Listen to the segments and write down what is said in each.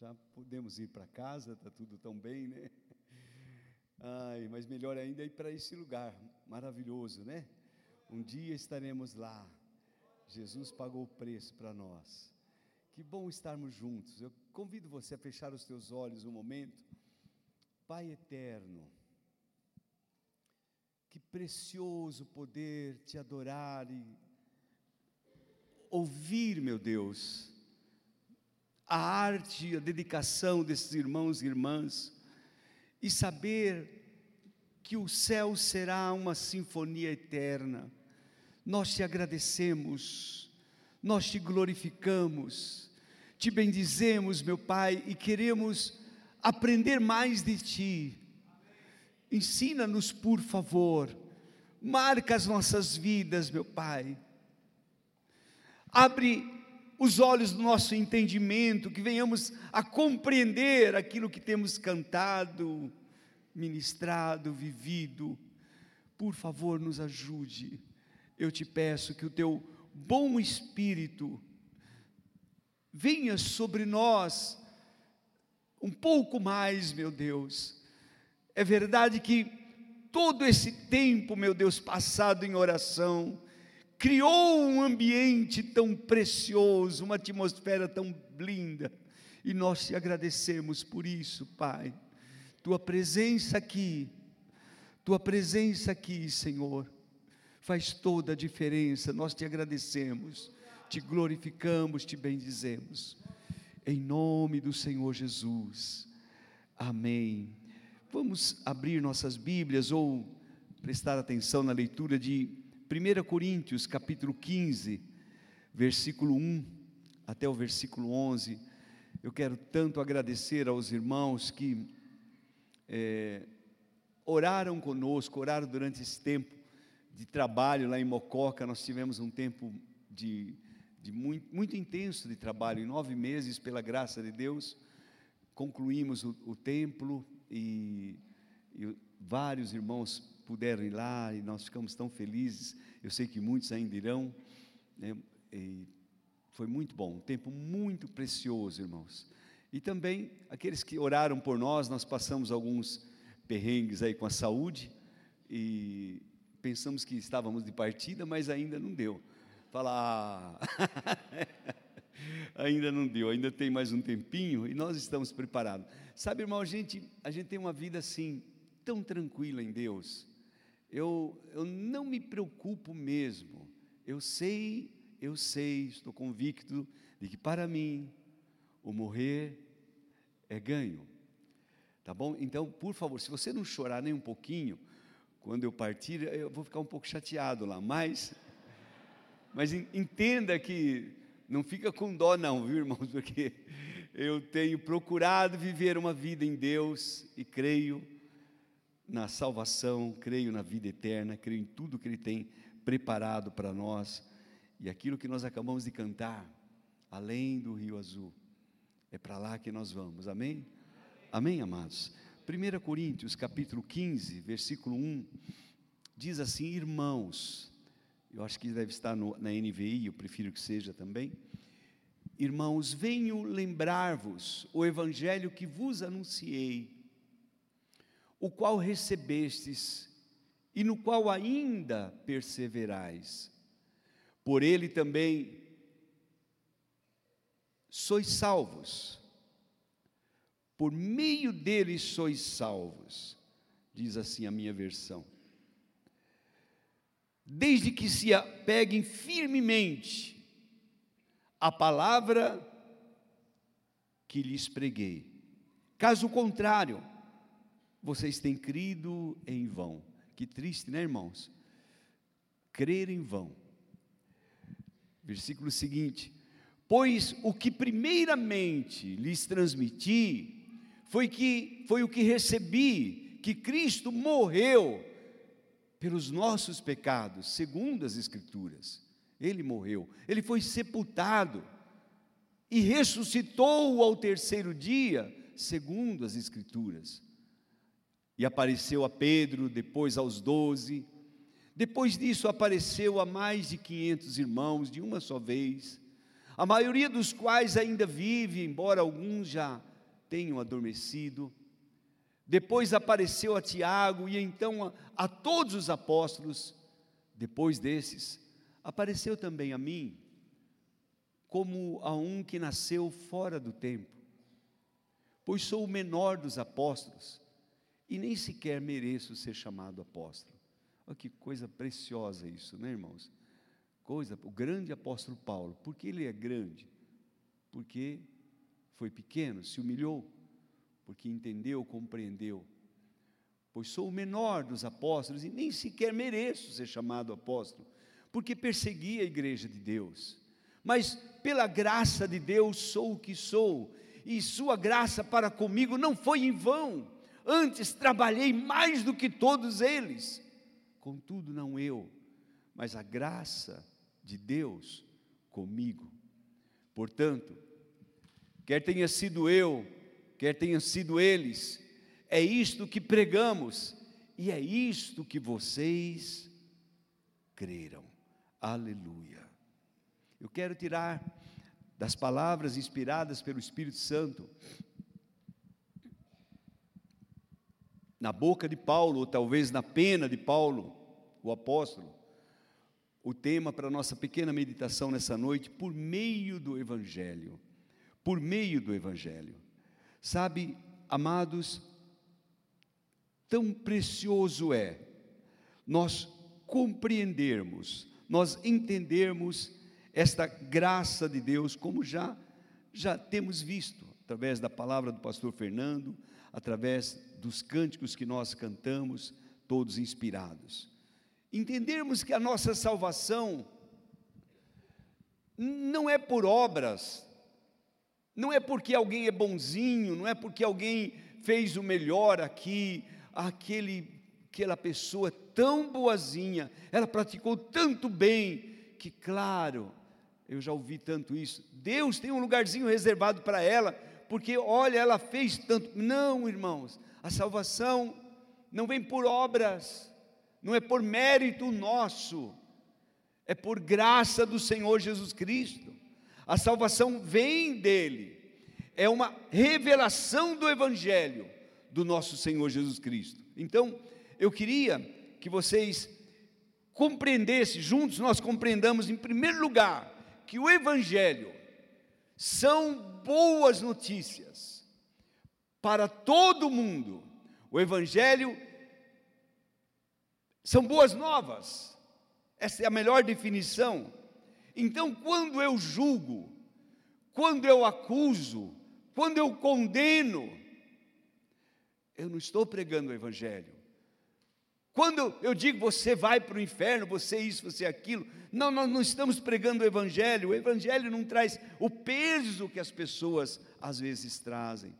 já podemos ir para casa, está tudo tão bem, né? Ai, mas melhor ainda é ir para esse lugar maravilhoso, né? Um dia estaremos lá. Jesus pagou o preço para nós. Que bom estarmos juntos. Eu convido você a fechar os teus olhos um momento. Pai eterno, que precioso poder te adorar e ouvir, meu Deus, a arte, a dedicação desses irmãos e irmãs, e saber que o céu será uma sinfonia eterna. Nós te agradecemos, nós te glorificamos, te bendizemos, meu Pai, e queremos aprender mais de Ti. Ensina-nos, por favor, marca as nossas vidas, meu Pai. Abre os olhos do nosso entendimento, que venhamos a compreender aquilo que temos cantado, ministrado, vivido. Por favor, nos ajude. Eu te peço que o teu bom espírito venha sobre nós um pouco mais, meu Deus. É verdade que todo esse tempo, meu Deus, passado em oração, criou um ambiente tão precioso, uma atmosfera tão linda, e nós te agradecemos por isso, Pai. Tua presença aqui, tua presença aqui, Senhor, faz toda a diferença. Nós te agradecemos, te glorificamos, te bendizemos em nome do Senhor Jesus. Amém. Vamos abrir nossas Bíblias ou prestar atenção na leitura de 1 Coríntios, capítulo 15, versículo 1 até o versículo 11. Eu quero tanto agradecer aos irmãos que é, oraram conosco, oraram durante esse tempo de trabalho lá em Mococa. Nós tivemos um tempo de de muito, muito intenso de trabalho, em nove meses, pela graça de Deus, concluímos o, o templo e, e, vários irmãos puderam ir lá e nós ficamos tão felizes. Eu sei que muitos ainda irão. Né, foi muito bom, um tempo muito precioso, irmãos. E também aqueles que oraram por nós, nós passamos alguns perrengues aí com a saúde e pensamos que estávamos de partida, mas ainda não deu. Fala, ah, ainda não deu, ainda tem mais um tempinho e nós estamos preparados. Sabe, irmão, a gente, a gente tem uma vida assim, tão tranquila em Deus. Eu, eu não me preocupo mesmo. Eu sei, eu sei, estou convicto de que para mim o morrer é ganho. Tá bom? Então, por favor, se você não chorar nem um pouquinho, quando eu partir, eu vou ficar um pouco chateado lá, mas mas entenda que não fica com dó, não, viu, irmãos? Porque eu tenho procurado viver uma vida em Deus e creio na salvação, creio na vida eterna, creio em tudo que Ele tem preparado para nós. E aquilo que nós acabamos de cantar, além do Rio Azul, é para lá que nós vamos, amém? Amém, amados? 1 Coríntios capítulo 15, versículo 1, diz assim: Irmãos, eu acho que deve estar no, na NVI, eu prefiro que seja também. Irmãos, venho lembrar-vos o evangelho que vos anunciei, o qual recebestes e no qual ainda perseverais. Por ele também sois salvos. Por meio dele sois salvos, diz assim a minha versão desde que se apeguem firmemente à palavra que lhes preguei. Caso contrário, vocês têm crido em vão. Que triste, né, irmãos? Crer em vão. Versículo seguinte: Pois o que primeiramente lhes transmiti foi que foi o que recebi, que Cristo morreu pelos nossos pecados, segundo as Escrituras. Ele morreu, ele foi sepultado e ressuscitou ao terceiro dia, segundo as Escrituras. E apareceu a Pedro, depois aos doze. Depois disso, apareceu a mais de quinhentos irmãos de uma só vez, a maioria dos quais ainda vive, embora alguns já tenham adormecido. Depois apareceu a Tiago e então a, a todos os apóstolos. Depois desses, apareceu também a mim, como a um que nasceu fora do tempo, pois sou o menor dos apóstolos e nem sequer mereço ser chamado apóstolo. Olha que coisa preciosa isso, né, irmãos? Coisa, o grande apóstolo Paulo, por que ele é grande? Porque foi pequeno, se humilhou, porque entendeu, compreendeu. Pois sou o menor dos apóstolos e nem sequer mereço ser chamado apóstolo, porque persegui a igreja de Deus. Mas pela graça de Deus sou o que sou, e sua graça para comigo não foi em vão. Antes trabalhei mais do que todos eles. Contudo, não eu, mas a graça de Deus comigo. Portanto, quer tenha sido eu, quer tenha sido eles, é isto que pregamos e é isto que vocês creram. Aleluia. Eu quero tirar das palavras inspiradas pelo Espírito Santo, na boca de Paulo, ou talvez na pena de Paulo, o apóstolo, o tema para a nossa pequena meditação nessa noite, por meio do Evangelho. Por meio do Evangelho. Sabe, amados, tão precioso é nós compreendermos, nós entendermos esta graça de Deus, como já já temos visto através da palavra do pastor Fernando, através dos cânticos que nós cantamos, todos inspirados. Entendermos que a nossa salvação não é por obras, não é porque alguém é bonzinho, não é porque alguém fez o melhor aqui, aquele aquela pessoa tão boazinha, ela praticou tanto bem, que claro, eu já ouvi tanto isso. Deus tem um lugarzinho reservado para ela, porque olha, ela fez tanto. Não, irmãos, a salvação não vem por obras, não é por mérito nosso, é por graça do Senhor Jesus Cristo. A salvação vem dele, é uma revelação do Evangelho do nosso Senhor Jesus Cristo. Então, eu queria que vocês compreendessem, juntos nós compreendamos, em primeiro lugar, que o Evangelho são boas notícias para todo mundo. O Evangelho são boas novas, essa é a melhor definição. Então, quando eu julgo, quando eu acuso, quando eu condeno, eu não estou pregando o Evangelho, quando eu digo você vai para o inferno, você isso, você aquilo, não, nós não estamos pregando o Evangelho, o Evangelho não traz o peso que as pessoas às vezes trazem.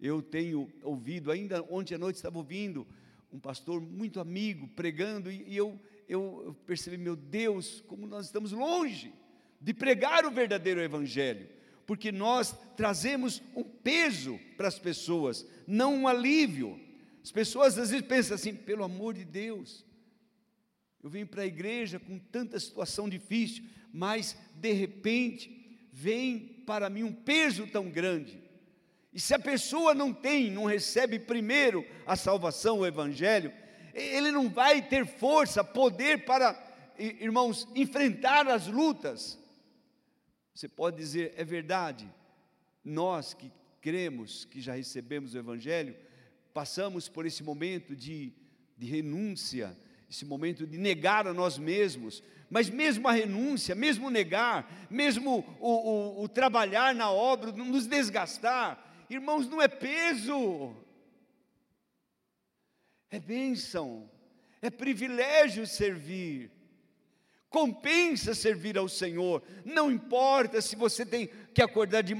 Eu tenho ouvido, ainda ontem à noite estava ouvindo um pastor muito amigo pregando, e eu, eu percebi, meu Deus, como nós estamos longe de pregar o verdadeiro Evangelho, porque nós trazemos um peso para as pessoas, não um alívio. As pessoas às vezes pensam assim, pelo amor de Deus, eu vim para a igreja com tanta situação difícil, mas de repente vem para mim um peso tão grande. E se a pessoa não tem, não recebe primeiro a salvação, o evangelho, ele não vai ter força, poder para, irmãos, enfrentar as lutas. Você pode dizer, é verdade, nós que cremos, que já recebemos o evangelho, passamos por esse momento de, de renúncia, esse momento de negar a nós mesmos, mas mesmo a renúncia, mesmo negar, mesmo o, o, o trabalhar na obra, nos desgastar, irmãos, não é peso, é bênção, é privilégio servir, compensa servir ao Senhor, não importa se você tem que acordar de,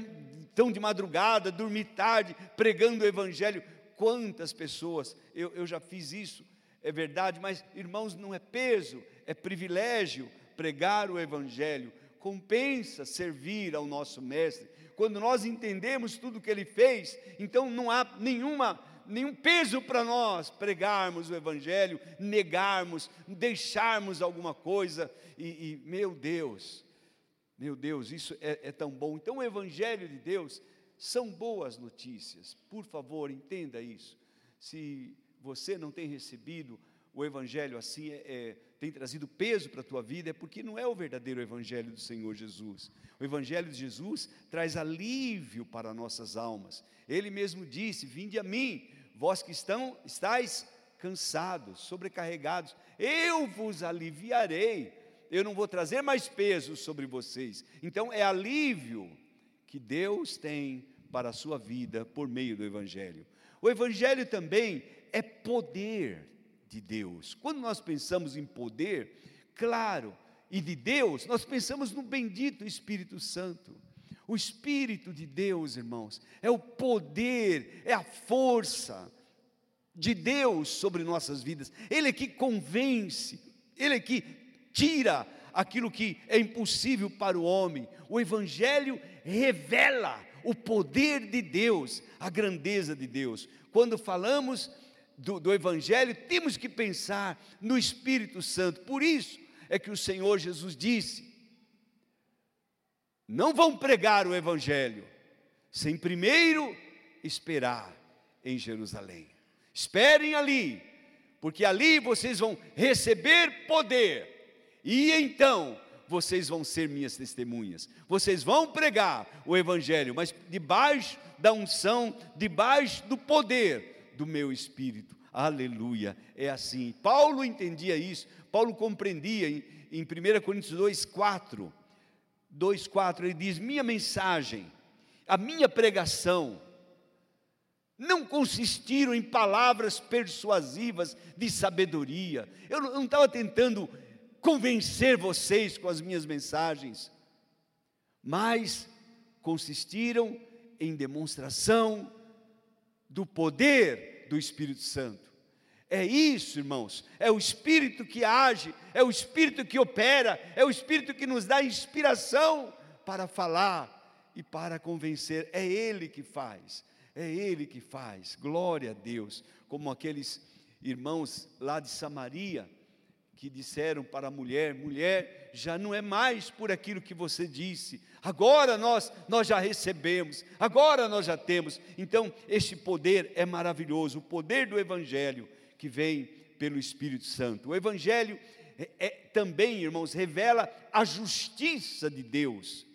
tão de madrugada, dormir tarde, pregando o Evangelho, quantas pessoas, eu, eu já fiz isso, é verdade, mas irmãos, não é peso, é privilégio pregar o Evangelho, compensa servir ao nosso Mestre. Quando nós entendemos tudo o que ele fez, então não há nenhuma, nenhum peso para nós pregarmos o Evangelho, negarmos, deixarmos alguma coisa, e, e meu Deus, Meu Deus, isso é, é tão bom. Então, o Evangelho de Deus são boas notícias. Por favor, entenda isso. Se você não tem recebido o Evangelho assim, é, é, tem trazido peso para a tua vida, é porque não é o verdadeiro Evangelho do Senhor Jesus. O Evangelho de Jesus traz alívio para nossas almas. Ele mesmo disse: Vinde a mim, vós que estão, estáis cansados, sobrecarregados, eu vos aliviarei. Eu não vou trazer mais peso sobre vocês. Então é alívio que Deus tem para a sua vida por meio do Evangelho. O Evangelho também é poder de Deus. Quando nós pensamos em poder, claro, e de Deus, nós pensamos no bendito Espírito Santo. O Espírito de Deus, irmãos, é o poder, é a força de Deus sobre nossas vidas. Ele é que convence, ele é que tira aquilo que é impossível para o homem. O Evangelho revela o poder de Deus, a grandeza de Deus. Quando falamos do, do Evangelho, temos que pensar no Espírito Santo. Por isso é que o Senhor Jesus disse: não vão pregar o Evangelho sem primeiro esperar em Jerusalém. Esperem ali, porque ali vocês vão receber poder, e então vocês vão ser minhas testemunhas. Vocês vão pregar o Evangelho, mas debaixo da unção, debaixo do poder do meu espírito. Aleluia. É assim. Paulo entendia isso. Paulo compreendia em, em 1 Coríntios 2, 4. 2, 4, ele diz: Minha mensagem, a minha pregação, não consistiram em palavras persuasivas de sabedoria. Eu não estava tentando convencer vocês com as minhas mensagens, mas consistiram em demonstração do poder do Espírito Santo. É isso, irmãos, é o Espírito que age, é o Espírito que opera, é o Espírito que nos dá inspiração para falar e para convencer. É Ele que faz, é Ele que faz. Glória a Deus. Como aqueles irmãos lá de Samaria, que disseram para a mulher: mulher, já não é mais por aquilo que você disse, agora nós, nós já recebemos, agora nós já temos. Então, este poder é maravilhoso, o poder do Evangelho que vem pelo Espírito Santo. O Evangelho é, é, também, irmãos, revela a justiça de Deus.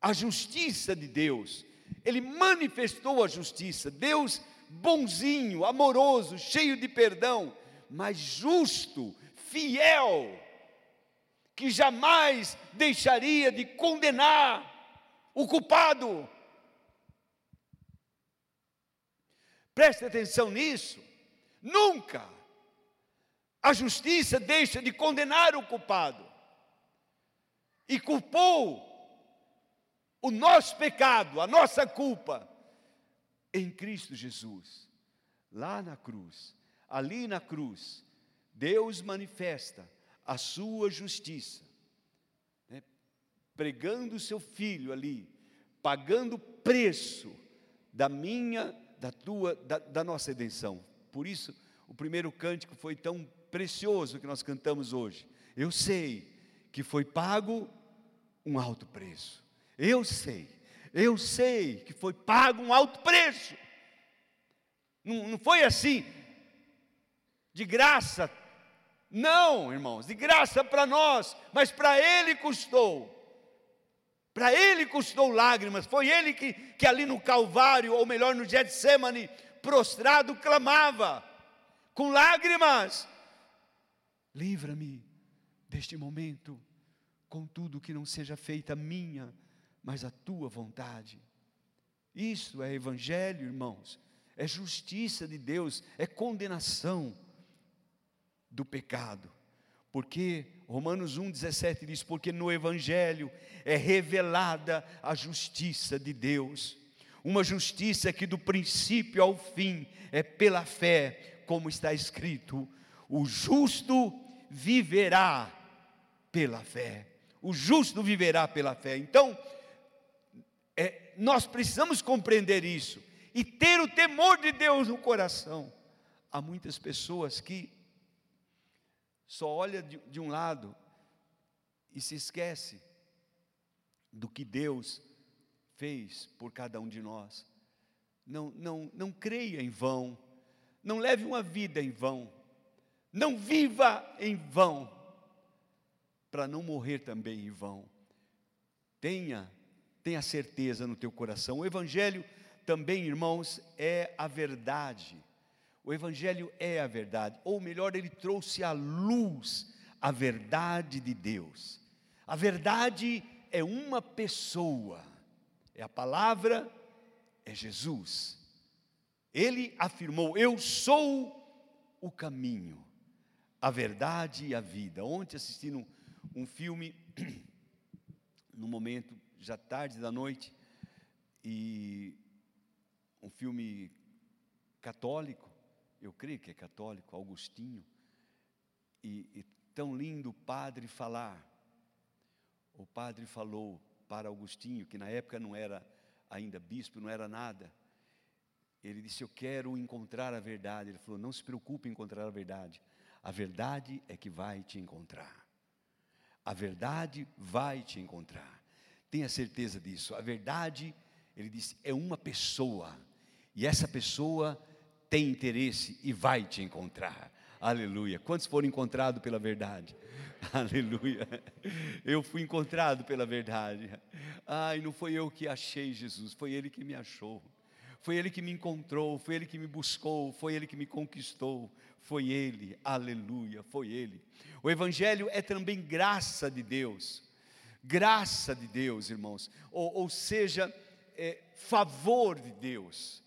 A justiça de Deus. Ele manifestou a justiça. Deus bonzinho, amoroso, cheio de perdão, mas justo, fiel, que jamais deixaria de condenar o culpado. Preste atenção nisso. Nunca a justiça deixa de condenar o culpado. E culpou o nosso pecado, a nossa culpa, em Cristo Jesus, lá na cruz, ali na cruz, Deus manifesta a sua justiça, né? pregando o seu filho ali, pagando o preço da minha, da tua, da, da nossa redenção. Por isso, o primeiro cântico foi tão precioso que nós cantamos hoje. Eu sei que foi pago um alto preço. Eu sei, eu sei que foi pago um alto preço. Não, não foi assim, de graça, não, irmãos, de graça para nós, mas para Ele custou. Para Ele custou lágrimas. Foi Ele que, que ali no Calvário, ou melhor, no Getsemane, prostrado, clamava, com lágrimas: Livra-me deste momento, contudo que não seja feita a minha, mas a tua vontade. Isso é evangelho, irmãos, é justiça de Deus, é condenação do pecado. Porque Romanos 1,17 diz: Porque no Evangelho é revelada a justiça de Deus, uma justiça que do princípio ao fim é pela fé, como está escrito: o justo viverá pela fé. O justo viverá pela fé. Então, é, nós precisamos compreender isso e ter o temor de Deus no coração. Há muitas pessoas que só olha de, de um lado e se esquece do que Deus fez por cada um de nós. Não, não, não creia em vão, não leve uma vida em vão, não viva em vão, para não morrer também em vão. Tenha, tenha certeza no teu coração. O Evangelho também, irmãos, é a verdade. O Evangelho é a verdade, ou melhor, ele trouxe à luz a verdade de Deus. A verdade é uma pessoa, é a palavra, é Jesus. Ele afirmou: Eu sou o caminho, a verdade e a vida. Ontem assistindo um, um filme, no momento já tarde da noite, e um filme católico, eu creio que é católico, Augustinho, e, e tão lindo o padre falar. O padre falou para Augustinho, que na época não era ainda bispo, não era nada. Ele disse: Eu quero encontrar a verdade. Ele falou: Não se preocupe em encontrar a verdade. A verdade é que vai te encontrar. A verdade vai te encontrar. Tenha certeza disso. A verdade, ele disse, é uma pessoa. E essa pessoa tem interesse e vai te encontrar. Aleluia. Quantos foram encontrados pela verdade? Aleluia. Eu fui encontrado pela verdade. Ai, não foi eu que achei Jesus, foi Ele que me achou. Foi Ele que me encontrou, foi Ele que me buscou, foi Ele que me conquistou. Foi Ele, aleluia, foi Ele. O Evangelho é também graça de Deus. Graça de Deus, irmãos. Ou, ou seja, é, favor de Deus.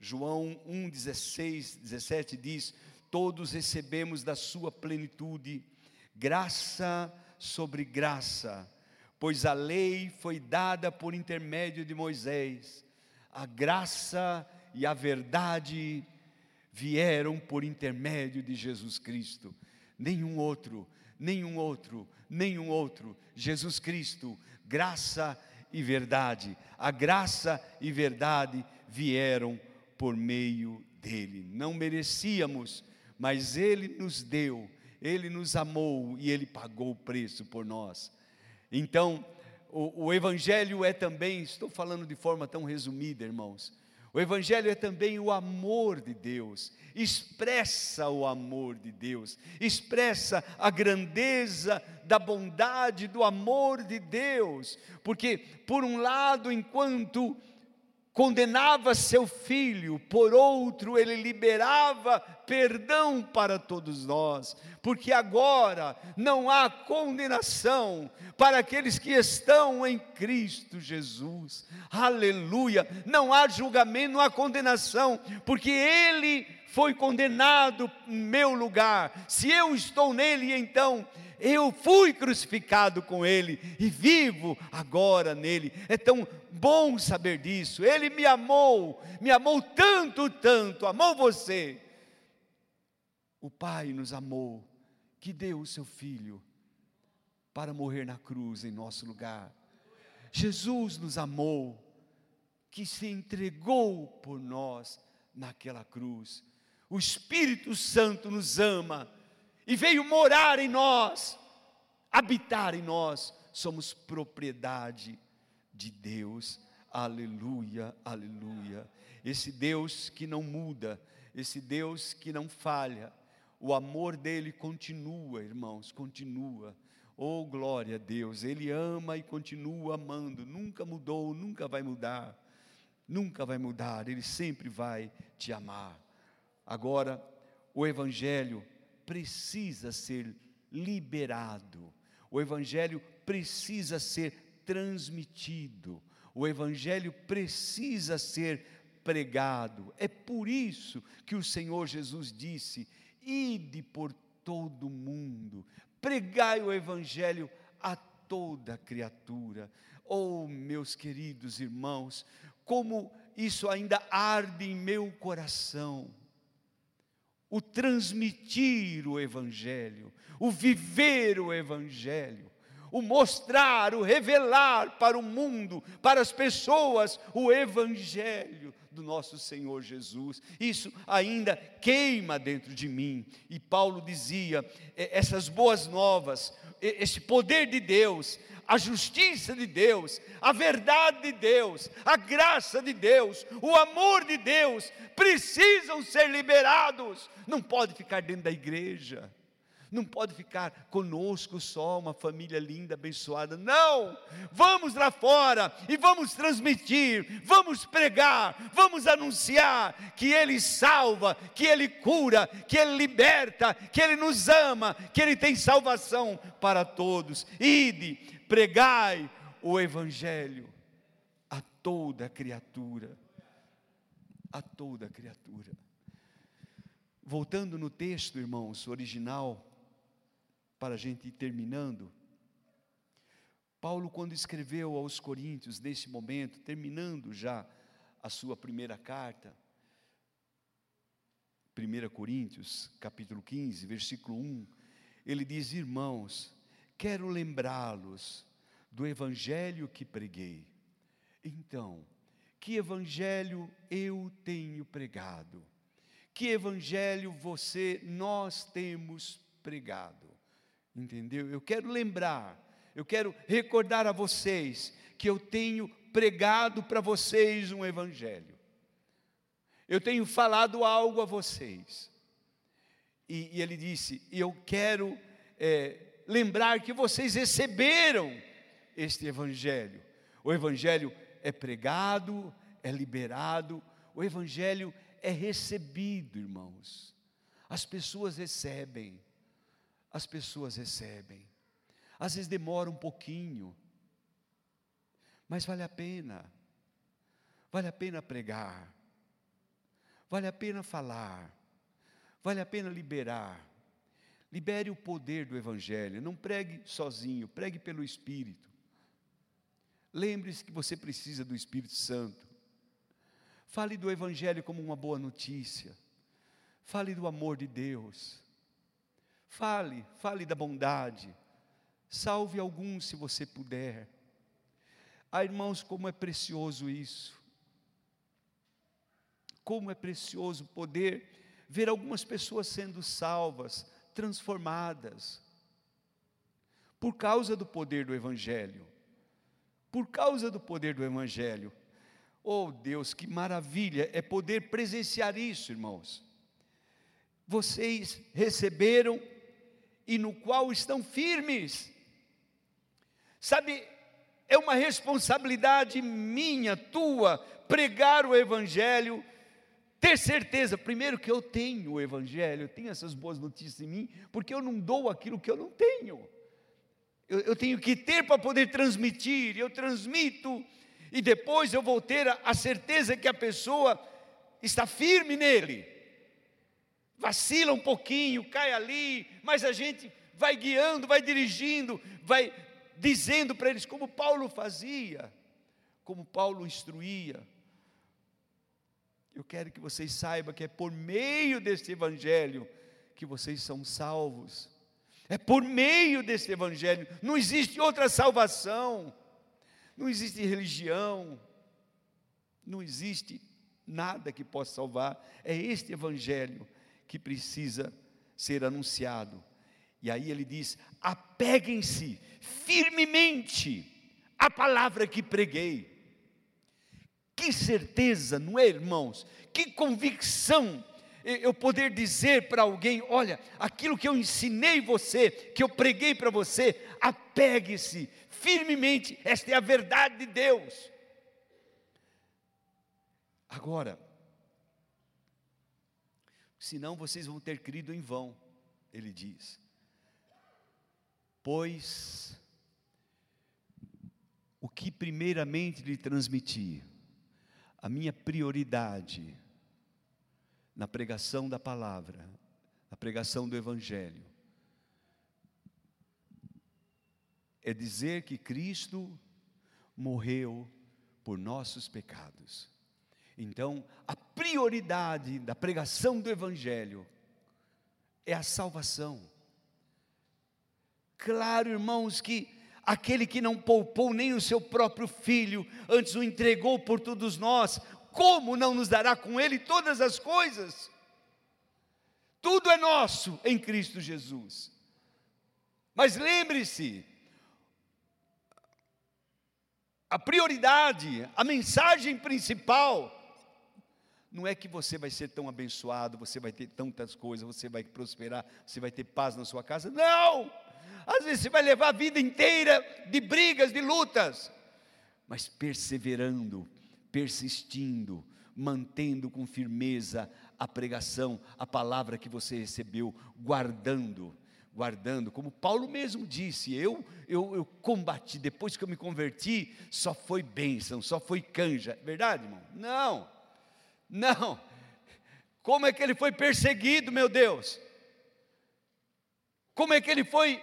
João 1, 16, 17 diz: Todos recebemos da sua plenitude, graça sobre graça, pois a lei foi dada por intermédio de Moisés, a graça e a verdade vieram por intermédio de Jesus Cristo. Nenhum outro, nenhum outro, nenhum outro. Jesus Cristo, graça e verdade. A graça e verdade vieram por meio dele. Não merecíamos, mas ele nos deu, ele nos amou e ele pagou o preço por nós. Então, o, o Evangelho é também, estou falando de forma tão resumida, irmãos. O Evangelho é também o amor de Deus, expressa o amor de Deus, expressa a grandeza da bondade, do amor de Deus, porque, por um lado, enquanto condenava seu filho, por outro, ele liberava perdão para todos nós, porque agora não há condenação para aqueles que estão em Cristo Jesus, aleluia, não há julgamento, não há condenação, porque ele foi condenado em meu lugar, se eu estou nele, então eu fui crucificado com Ele e vivo agora nele. É tão bom saber disso. Ele me amou, me amou tanto, tanto, amou você. O Pai nos amou, que deu o seu Filho para morrer na cruz em nosso lugar. Jesus nos amou, que se entregou por nós naquela cruz. O Espírito Santo nos ama e veio morar em nós, habitar em nós, somos propriedade de Deus. Aleluia, aleluia. Esse Deus que não muda, esse Deus que não falha, o amor dele continua, irmãos, continua. Oh, glória a Deus, ele ama e continua amando, nunca mudou, nunca vai mudar. Nunca vai mudar, ele sempre vai te amar. Agora, o evangelho precisa ser liberado, o Evangelho precisa ser transmitido, o Evangelho precisa ser pregado. É por isso que o Senhor Jesus disse: ide por todo mundo, pregai o Evangelho a toda criatura. Oh, meus queridos irmãos, como isso ainda arde em meu coração o transmitir o Evangelho, o viver o Evangelho, o mostrar, o revelar para o mundo, para as pessoas, o Evangelho do nosso Senhor Jesus. Isso ainda queima dentro de mim. E Paulo dizia: essas boas novas, esse poder de Deus, a justiça de Deus, a verdade de Deus, a graça de Deus, o amor de Deus precisam ser liberados. Não pode ficar dentro da igreja não pode ficar conosco só uma família linda, abençoada. Não! Vamos lá fora e vamos transmitir, vamos pregar, vamos anunciar que Ele salva, que Ele cura, que Ele liberta, que Ele nos ama, que Ele tem salvação para todos. Ide, pregai o Evangelho a toda criatura. A toda criatura. Voltando no texto, irmãos, original, para a gente ir terminando. Paulo, quando escreveu aos Coríntios, nesse momento, terminando já a sua primeira carta, 1 Coríntios, capítulo 15, versículo 1, ele diz: Irmãos, quero lembrá-los do evangelho que preguei. Então, que evangelho eu tenho pregado? Que evangelho você, nós temos pregado? Entendeu? Eu quero lembrar, eu quero recordar a vocês que eu tenho pregado para vocês um evangelho. Eu tenho falado algo a vocês. E, e ele disse: Eu quero é, lembrar que vocês receberam este evangelho. O evangelho é pregado, é liberado, o evangelho é recebido, irmãos. As pessoas recebem as pessoas recebem. Às vezes demora um pouquinho, mas vale a pena. Vale a pena pregar. Vale a pena falar. Vale a pena liberar. Libere o poder do Evangelho. Não pregue sozinho, pregue pelo Espírito. Lembre-se que você precisa do Espírito Santo. Fale do Evangelho como uma boa notícia. Fale do amor de Deus. Fale, fale da bondade. Salve alguns se você puder. Ah, irmãos, como é precioso isso. Como é precioso poder ver algumas pessoas sendo salvas, transformadas, por causa do poder do Evangelho. Por causa do poder do Evangelho. Oh Deus, que maravilha é poder presenciar isso, irmãos. Vocês receberam e no qual estão firmes. Sabe, é uma responsabilidade minha, tua, pregar o Evangelho, ter certeza, primeiro, que eu tenho o Evangelho, eu tenho essas boas notícias em mim, porque eu não dou aquilo que eu não tenho. Eu, eu tenho que ter para poder transmitir, eu transmito, e depois eu vou ter a, a certeza que a pessoa está firme nele vacila um pouquinho, cai ali, mas a gente vai guiando, vai dirigindo, vai dizendo para eles como Paulo fazia, como Paulo instruía. Eu quero que vocês saibam que é por meio deste evangelho que vocês são salvos. É por meio deste evangelho, não existe outra salvação. Não existe religião, não existe nada que possa salvar. É este evangelho que precisa ser anunciado. E aí ele diz: apeguem-se firmemente à palavra que preguei. Que certeza, não é, irmãos? Que convicção eu poder dizer para alguém: olha, aquilo que eu ensinei você, que eu preguei para você, apegue-se firmemente, esta é a verdade de Deus. Agora, senão vocês vão ter crido em vão, ele diz. Pois o que primeiramente lhe transmiti, a minha prioridade na pregação da palavra, na pregação do Evangelho, é dizer que Cristo morreu por nossos pecados. Então, a prioridade da pregação do Evangelho é a salvação. Claro, irmãos, que aquele que não poupou nem o seu próprio filho, antes o entregou por todos nós, como não nos dará com ele todas as coisas? Tudo é nosso em Cristo Jesus. Mas lembre-se, a prioridade, a mensagem principal, não é que você vai ser tão abençoado, você vai ter tantas coisas, você vai prosperar, você vai ter paz na sua casa. Não! Às vezes você vai levar a vida inteira de brigas, de lutas, mas perseverando, persistindo, mantendo com firmeza a pregação, a palavra que você recebeu, guardando, guardando, como Paulo mesmo disse, eu, eu, eu combati, depois que eu me converti, só foi bênção, só foi canja, verdade, irmão? Não, não, como é que ele foi perseguido, meu Deus? Como é que ele foi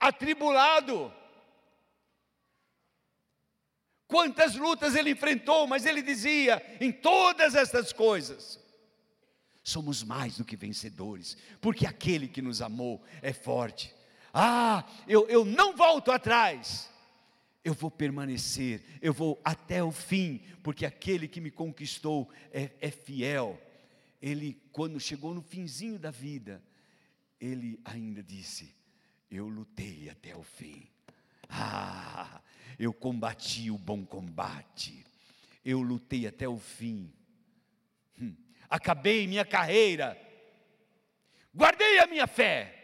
atribulado? Quantas lutas ele enfrentou, mas ele dizia: em todas estas coisas, somos mais do que vencedores, porque aquele que nos amou é forte. Ah, eu, eu não volto atrás, eu vou permanecer, eu vou até o fim, porque aquele que me conquistou é, é fiel. Ele, quando chegou no finzinho da vida, ele ainda disse: Eu lutei até o fim. Ah, eu combati o bom combate, eu lutei até o fim, hum. acabei minha carreira, guardei a minha fé.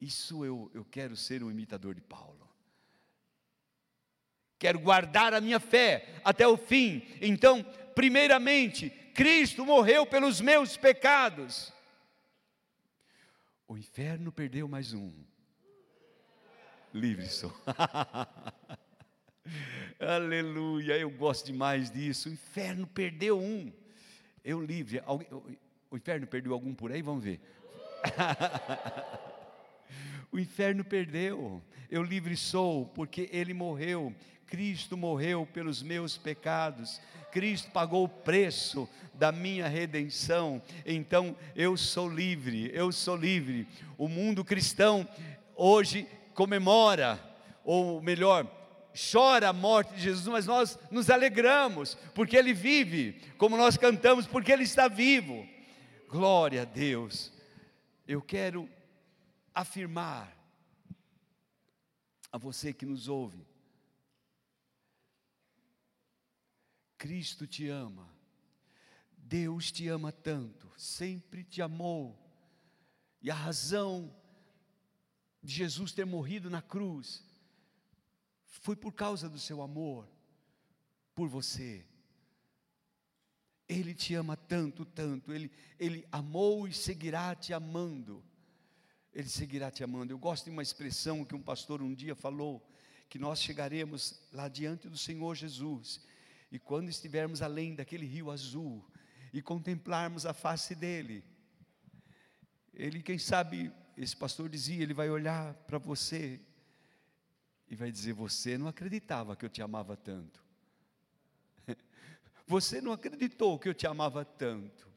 Isso eu, eu quero ser um imitador de Paulo. Quero guardar a minha fé até o fim. Então, primeiramente, Cristo morreu pelos meus pecados. O inferno perdeu mais um livre sou. Aleluia, eu gosto demais disso. O inferno perdeu um. Eu livre. O inferno perdeu algum por aí? Vamos ver. o inferno perdeu. Eu livre sou, porque ele morreu. Cristo morreu pelos meus pecados. Cristo pagou o preço da minha redenção. Então eu sou livre. Eu sou livre. O mundo cristão hoje comemora, ou melhor, chora a morte de Jesus, mas nós nos alegramos, porque Ele vive, como nós cantamos, porque Ele está vivo. Glória a Deus. Eu quero afirmar a você que nos ouve, Cristo te ama, Deus te ama tanto, sempre te amou, e a razão de Jesus ter morrido na cruz foi por causa do seu amor por você. Ele te ama tanto, tanto, ele, ele amou e seguirá te amando. Ele seguirá te amando. Eu gosto de uma expressão que um pastor um dia falou: que nós chegaremos lá diante do Senhor Jesus, e quando estivermos além daquele rio azul, e contemplarmos a face dele, ele, quem sabe, esse pastor dizia, ele vai olhar para você e vai dizer: Você não acreditava que eu te amava tanto. Você não acreditou que eu te amava tanto.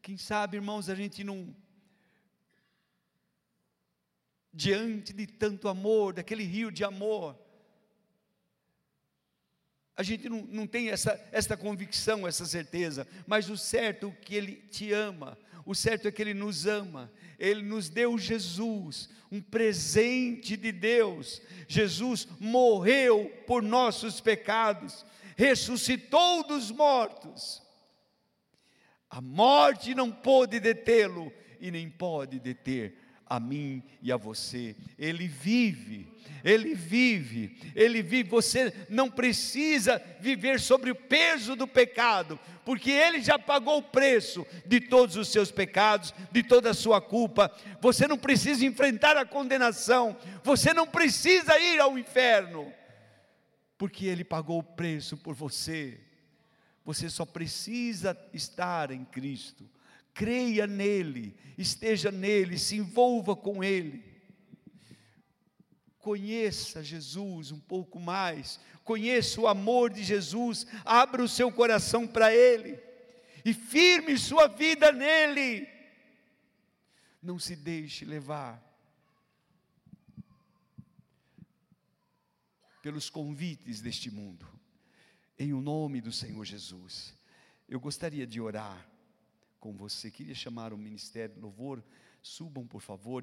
Quem sabe, irmãos, a gente não. Diante de tanto amor, daquele rio de amor, a gente não, não tem essa, essa convicção, essa certeza, mas o certo é que Ele te ama, o certo é que Ele nos ama, Ele nos deu Jesus, um presente de Deus. Jesus morreu por nossos pecados, ressuscitou dos mortos. A morte não pôde detê-lo e nem pode deter a mim e a você. Ele vive, ele vive, ele vive. Você não precisa viver sobre o peso do pecado, porque ele já pagou o preço de todos os seus pecados, de toda a sua culpa. Você não precisa enfrentar a condenação, você não precisa ir ao inferno, porque ele pagou o preço por você. Você só precisa estar em Cristo creia nele, esteja nele, se envolva com ele. Conheça Jesus um pouco mais, conheça o amor de Jesus, abra o seu coração para ele e firme sua vida nele. Não se deixe levar pelos convites deste mundo, em o nome do Senhor Jesus. Eu gostaria de orar com você. Queria chamar o ministério de louvor. Subam, por favor. E os